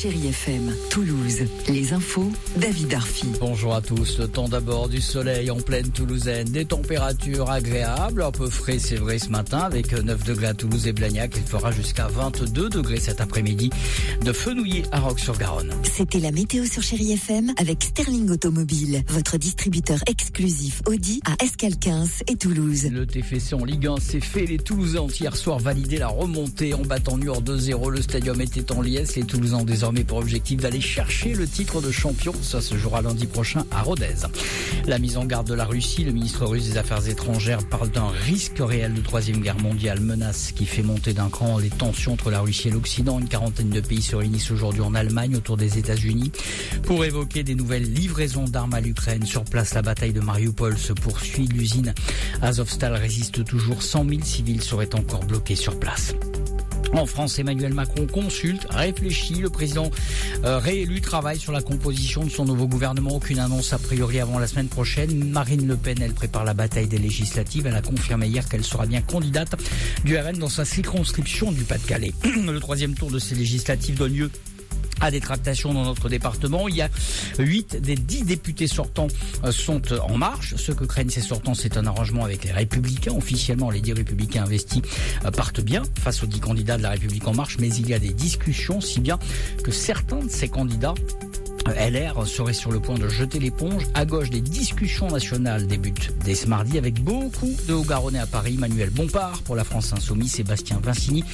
Chérie FM, Toulouse. Les infos, David Arfi. Bonjour à tous. Le temps d'abord du soleil en pleine Toulousaine, des températures agréables, un peu frais c'est vrai ce matin avec 9 degrés à Toulouse et Blagnac. Il fera jusqu'à 22 degrés cet après-midi de Fenouillet à Roque-sur-Garonne. C'était la météo sur Chérie FM avec Sterling Automobile, votre distributeur exclusif Audi à Escal 15 et Toulouse. Le TFC en Ligue 1 s'est fait. Les Toulousains ont hier soir validé la remontée en battant Niort 2-0. Le stadium était en liesse. Les Toulousains ont désormais pour objectif d'aller chercher le titre de champion. Ça se jouera lundi prochain à Rodez. La mise en garde de la Russie, le ministre russe des Affaires étrangères parle d'un risque réel de troisième guerre mondiale, menace qui fait monter d'un cran les tensions entre la Russie et l'Occident. Une quarantaine de pays se réunissent aujourd'hui en Allemagne autour des États-Unis pour évoquer des nouvelles livraisons d'armes à l'Ukraine. Sur place, la bataille de Mariupol se poursuit. L'usine Azovstal résiste toujours. 100 000 civils seraient encore bloqués sur place. En France, Emmanuel Macron consulte, réfléchit. Le président euh, réélu travaille sur la composition de son nouveau gouvernement. Aucune annonce a priori avant la semaine prochaine. Marine Le Pen, elle prépare la bataille des législatives. Elle a confirmé hier qu'elle sera bien candidate du RN dans sa circonscription du Pas-de-Calais. Le troisième tour de ces législatives donne lieu à des tractations dans notre département. Il y a 8 des 10 députés sortants euh, sont en marche. Ce que craignent ces sortants, c'est un arrangement avec les républicains. Officiellement, les 10 républicains investis euh, partent bien face aux 10 candidats de la République en marche, mais il y a des discussions, si bien que certains de ces candidats LR serait sur le point de jeter l'éponge. À gauche, des discussions nationales débutent dès ce mardi avec beaucoup de Haut-Garonnais à Paris. Manuel Bompard pour la France Insoumise, Sébastien Vincini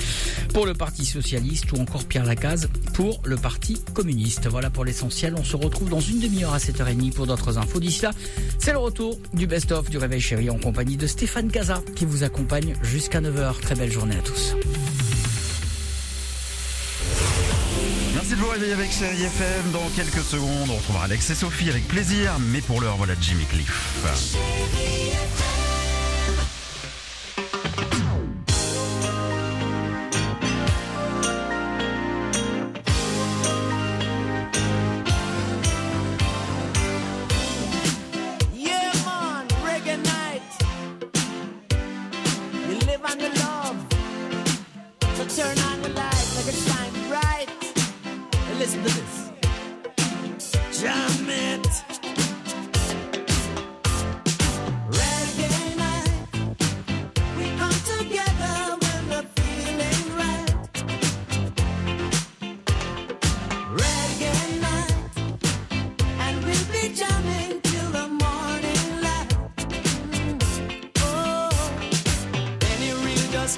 pour le Parti Socialiste ou encore Pierre Lacaze pour le Parti Communiste. Voilà pour l'essentiel. On se retrouve dans une demi-heure à 7h30 pour d'autres infos. D'ici là, c'est le retour du best-of du Réveil Chéri en compagnie de Stéphane Casa qui vous accompagne jusqu'à 9h. Très belle journée à tous. De vous réveiller avec Chérie FM. Dans quelques secondes, on retrouvera Alex et Sophie avec plaisir. Mais pour l'heure, voilà Jimmy Cliff.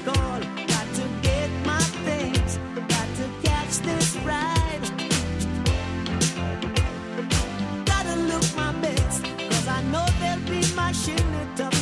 Got to get my things, got to catch this ride. Gotta look my I know they'll be my shit up.